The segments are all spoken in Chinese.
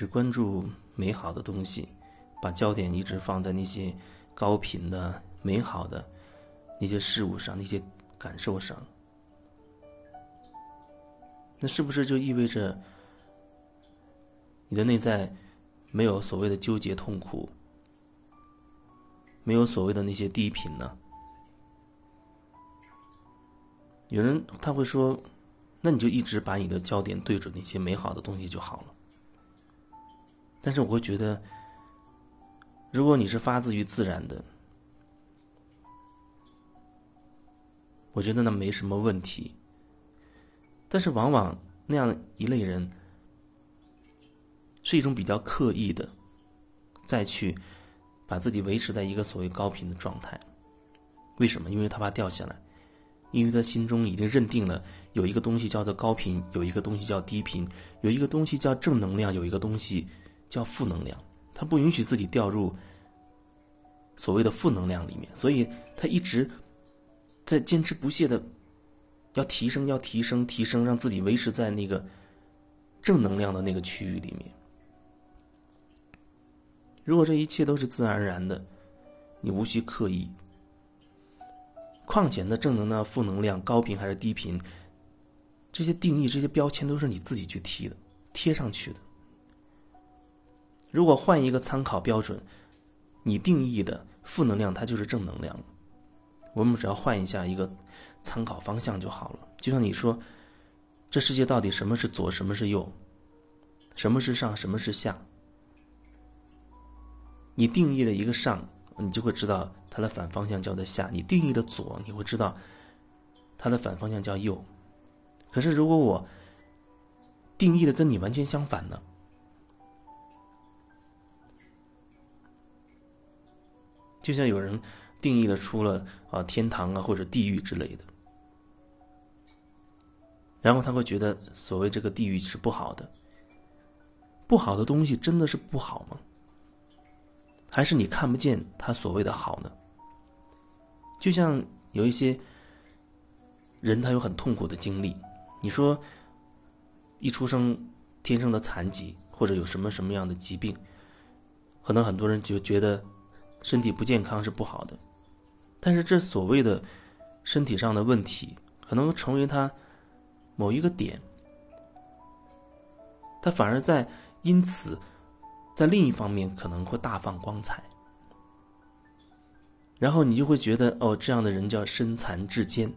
只关注美好的东西，把焦点一直放在那些高频的、美好的那些事物上、那些感受上，那是不是就意味着你的内在没有所谓的纠结痛苦，没有所谓的那些低频呢？有人他会说：“那你就一直把你的焦点对准那些美好的东西就好了。”但是我会觉得，如果你是发自于自然的，我觉得那没什么问题。但是往往那样一类人，是一种比较刻意的，再去把自己维持在一个所谓高频的状态。为什么？因为他怕掉下来。因为他心中已经认定了有一个东西叫做高频，有一个东西叫低频，有一个东西叫正能量，有一个东西叫负能量。他不允许自己掉入所谓的负能量里面，所以他一直在坚持不懈的要提升，要提升，提升，让自己维持在那个正能量的那个区域里面。如果这一切都是自然而然的，你无需刻意。况且呢，正能量、负能量、高频还是低频，这些定义、这些标签都是你自己去贴的、贴上去的。如果换一个参考标准，你定义的负能量，它就是正能量。我们只要换一下一个参考方向就好了。就像你说，这世界到底什么是左，什么是右，什么是上，什么是下？你定义了一个上。你就会知道它的反方向叫做下。你定义的左，你会知道它的反方向叫右。可是如果我定义的跟你完全相反呢？就像有人定义了出了啊天堂啊或者地狱之类的，然后他会觉得所谓这个地狱是不好的。不好的东西真的是不好吗？还是你看不见他所谓的好呢？就像有一些人，他有很痛苦的经历。你说，一出生天生的残疾，或者有什么什么样的疾病，可能很多人就觉得身体不健康是不好的。但是这所谓的身体上的问题，可能成为他某一个点，他反而在因此。在另一方面可能会大放光彩，然后你就会觉得哦，这样的人叫身残志坚，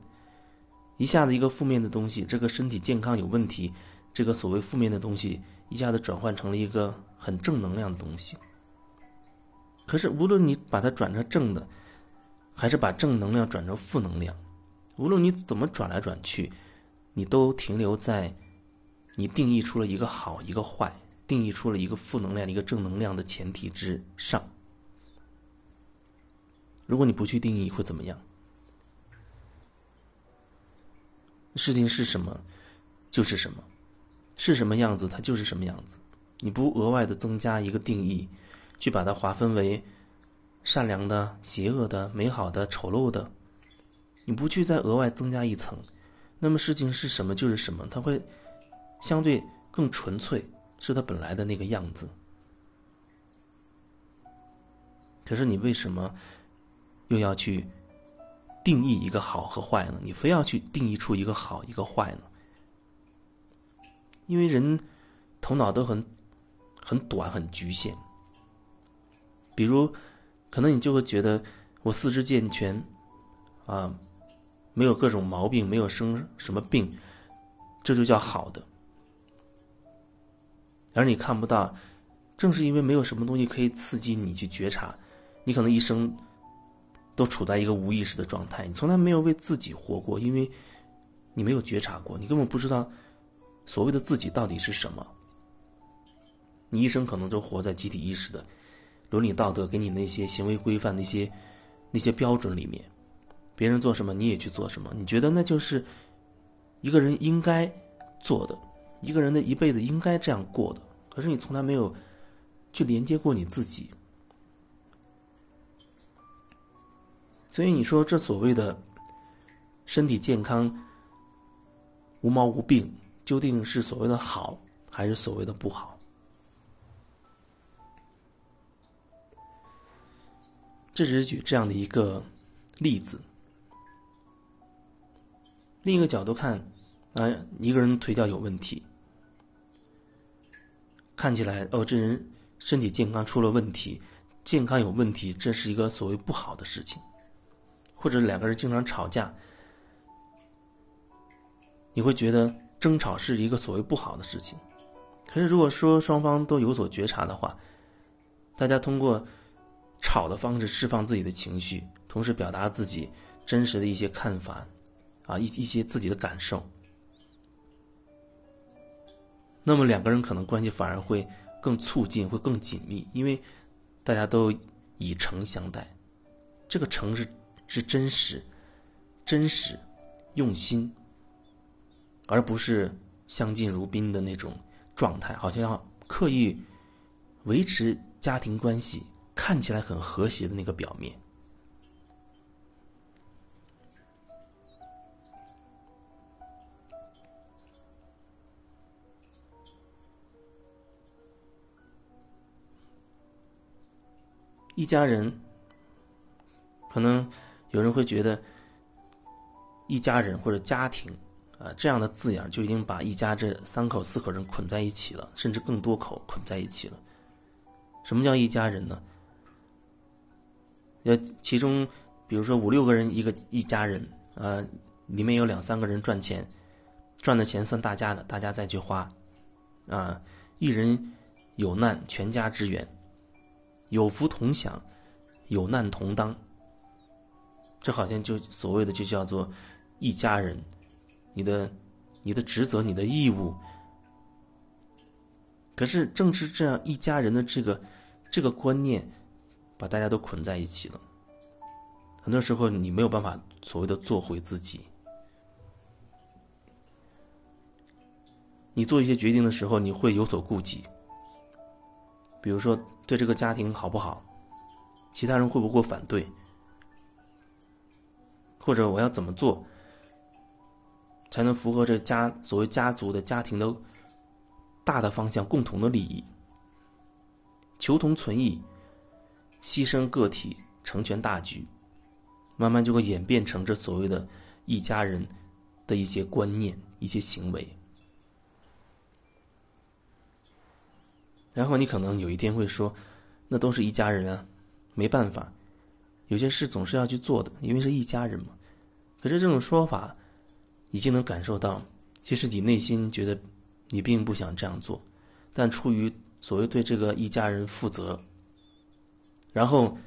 一下子一个负面的东西，这个身体健康有问题，这个所谓负面的东西一下子转换成了一个很正能量的东西。可是无论你把它转成正的，还是把正能量转成负能量，无论你怎么转来转去，你都停留在你定义出了一个好一个坏。定义出了一个负能量、一个正能量的前提之上。如果你不去定义，会怎么样？事情是什么，就是什么，是什么样子，它就是什么样子。你不额外的增加一个定义，去把它划分为善良的、邪恶的、美好的、丑陋的，你不去再额外增加一层，那么事情是什么就是什么，它会相对更纯粹。是他本来的那个样子，可是你为什么又要去定义一个好和坏呢？你非要去定义出一个好一个坏呢？因为人头脑都很很短很局限。比如，可能你就会觉得我四肢健全，啊，没有各种毛病，没有生什么病，这就叫好的。而你看不到，正是因为没有什么东西可以刺激你去觉察，你可能一生都处在一个无意识的状态，你从来没有为自己活过，因为你没有觉察过，你根本不知道所谓的自己到底是什么。你一生可能就活在集体意识的伦理道德给你那些行为规范那些那些标准里面，别人做什么你也去做什么，你觉得那就是一个人应该做的。一个人的一辈子应该这样过的，可是你从来没有去连接过你自己，所以你说这所谓的身体健康、无毛无病，究竟是所谓的好，还是所谓的不好？这只是举这样的一个例子。另一个角度看，啊，一个人腿脚有问题，看起来哦，这人身体健康出了问题，健康有问题，这是一个所谓不好的事情。或者两个人经常吵架，你会觉得争吵是一个所谓不好的事情。可是如果说双方都有所觉察的话，大家通过吵的方式释放自己的情绪，同时表达自己真实的一些看法，啊，一一些自己的感受，那么两个人可能关系反而会更促进，会更紧密，因为大家都以诚相待，这个诚是。是真实、真实、用心，而不是相敬如宾的那种状态，好像要刻意维持家庭关系，看起来很和谐的那个表面。一家人可能。有人会觉得，一家人或者家庭，啊，这样的字眼就已经把一家这三口四口人捆在一起了，甚至更多口捆在一起了。什么叫一家人呢？要其中，比如说五六个人一个一家人，啊，里面有两三个人赚钱，赚的钱算大家的，大家再去花，啊，一人有难全家支援，有福同享，有难同当。这好像就所谓的就叫做一家人，你的你的职责、你的义务。可是正是这样一家人的这个这个观念，把大家都捆在一起了。很多时候你没有办法所谓的做回自己。你做一些决定的时候，你会有所顾忌。比如说对这个家庭好不好，其他人会不会反对？或者我要怎么做，才能符合这家所谓家族的家庭的大的方向、共同的利益？求同存异，牺牲个体，成全大局，慢慢就会演变成这所谓的一家人的一些观念、一些行为。然后你可能有一天会说：“那都是一家人啊，没办法。”有些事总是要去做的，因为是一家人嘛。可是这种说法，已经能感受到，其实你内心觉得你并不想这样做，但出于所谓对这个一家人负责，然后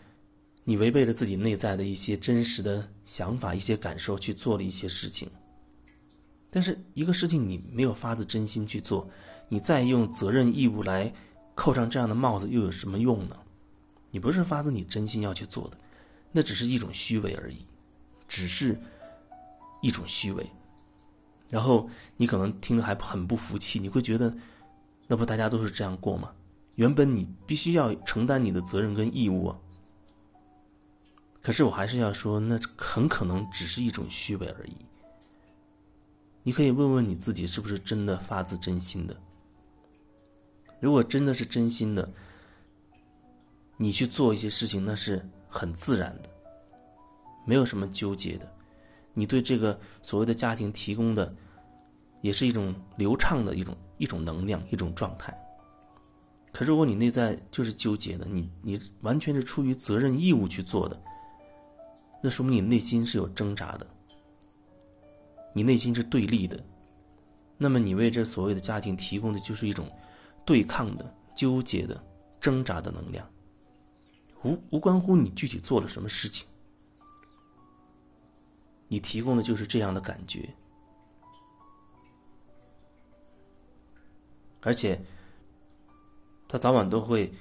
你违背了自己内在的一些真实的想法、一些感受去做了一些事情。但是一个事情你没有发自真心去做，你再用责任义务来扣上这样的帽子又有什么用呢？你不是发自你真心要去做的。那只是一种虚伪而已，只是一种虚伪。然后你可能听得还很不服气，你会觉得，那不大家都是这样过吗？原本你必须要承担你的责任跟义务啊。可是我还是要说，那很可能只是一种虚伪而已。你可以问问你自己，是不是真的发自真心的？如果真的是真心的，你去做一些事情，那是。很自然的，没有什么纠结的。你对这个所谓的家庭提供的，也是一种流畅的一种一种能量一种状态。可如果你内在就是纠结的，你你完全是出于责任义务去做的，那说明你内心是有挣扎的，你内心是对立的。那么你为这所谓的家庭提供的就是一种对抗的、纠结的、挣扎的能量。无无关乎你具体做了什么事情，你提供的就是这样的感觉，而且，他早晚都会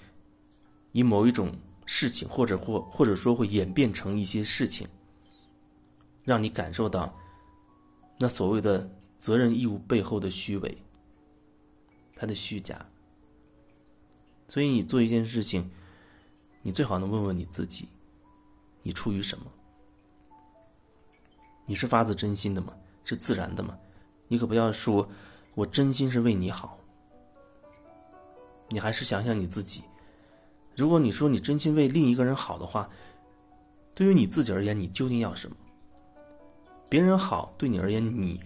以某一种事情，或者或或者说会演变成一些事情，让你感受到那所谓的责任义务背后的虚伪，它的虚假。所以你做一件事情。你最好能问问你自己，你出于什么？你是发自真心的吗？是自然的吗？你可不要说，我真心是为你好。你还是想想你自己。如果你说你真心为另一个人好的话，对于你自己而言，你究竟要什么？别人好，对你而言，你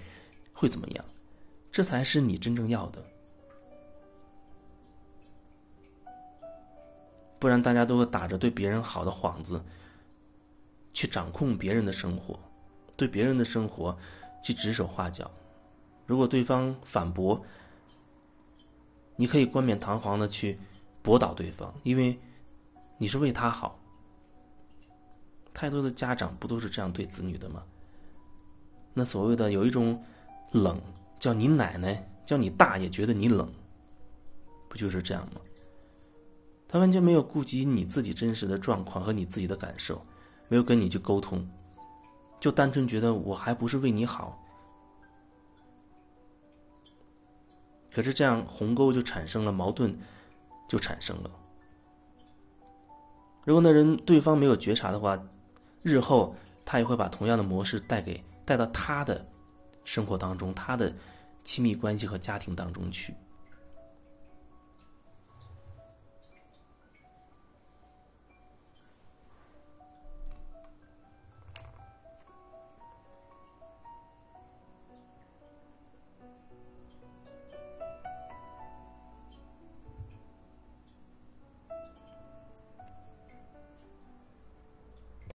会怎么样？这才是你真正要的。不然，大家都会打着对别人好的幌子，去掌控别人的生活，对别人的生活去指手画脚。如果对方反驳，你可以冠冕堂皇的去驳倒对方，因为你是为他好。太多的家长不都是这样对子女的吗？那所谓的有一种冷，叫你奶奶，叫你大爷觉得你冷，不就是这样吗？他完全没有顾及你自己真实的状况和你自己的感受，没有跟你去沟通，就单纯觉得我还不是为你好。可是这样鸿沟就产生了，矛盾就产生了。如果那人对方没有觉察的话，日后他也会把同样的模式带给带到他的生活当中，他的亲密关系和家庭当中去。